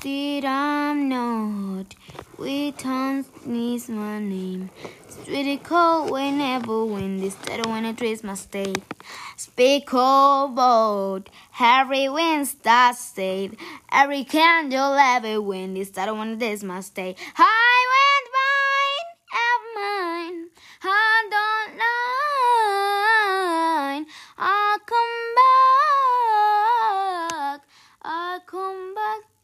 Did I'm not. We don't need my name. Sweetie cold whenever wind instead when it is my state. Speak of boat, Harry wins that state. Every candle every wind instead when it is my state. High wind mine, of mine. I don't line. I'll come back. I'll come back.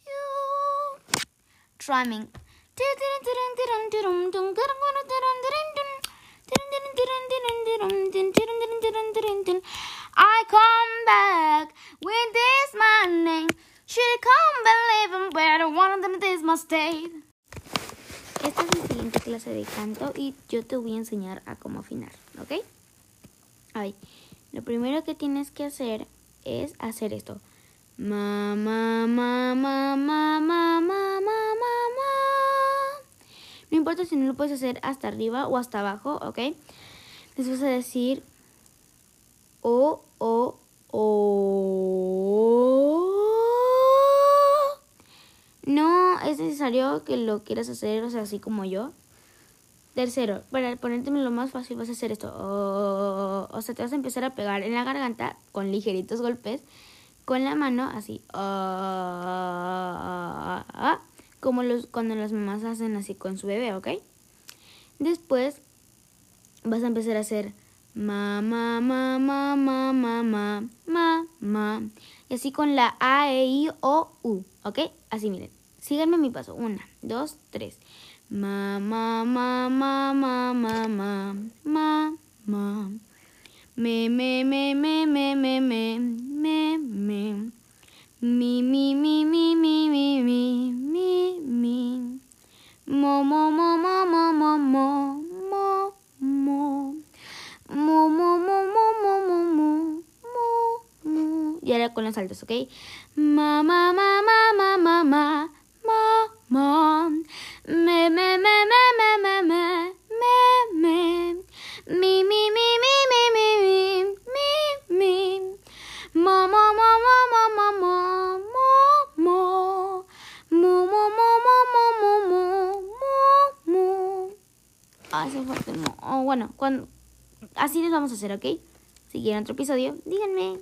Drumming. I come back with this morning. She come believe where one of them is my state. Esta es mi siguiente clase de canto y yo te voy a enseñar a cómo afinar, ¿ok? Ay, lo primero que tienes que hacer es hacer esto. Ma, ma, ma, ma, ma, importa si no lo puedes hacer hasta arriba o hasta abajo, ¿ok? Les vas a decir o, o, o. No es necesario que lo quieras hacer, o sea, así como yo. Tercero, para ponértelo lo más fácil vas a hacer esto. O, o sea, te vas a empezar a pegar en la garganta con ligeritos golpes con la mano así. Como los, cuando las mamás hacen así con su bebé, ¿ok? Después vas a empezar a hacer ma, ma, ma, ma, ma, ma. Y así con la A, E, I, O, U, ¿ok? Así miren. Síganme mi paso. Una, dos, tres. Ma, ma, ma, ma, ma, ma, ma, ma, ma. Me, me, me, me, me, me, me, Y ahora con los saltos, ¿ok? Ma, ma, ma, ma, ma, ma. Me, me, me, me, me, me, me, me, me. Mi, mi, mi, mi, mi, mi, mi, mi, mi. Mo, mo, mo, mo, mo, mo, mo, mo, mo. Mo, mo, mo, mo, mo, mo, mo, mo, mo. Ese fue el mo. Oh, bueno, cuando... así les vamos a hacer, ¿ok? Si quieren otro episodio, díganme.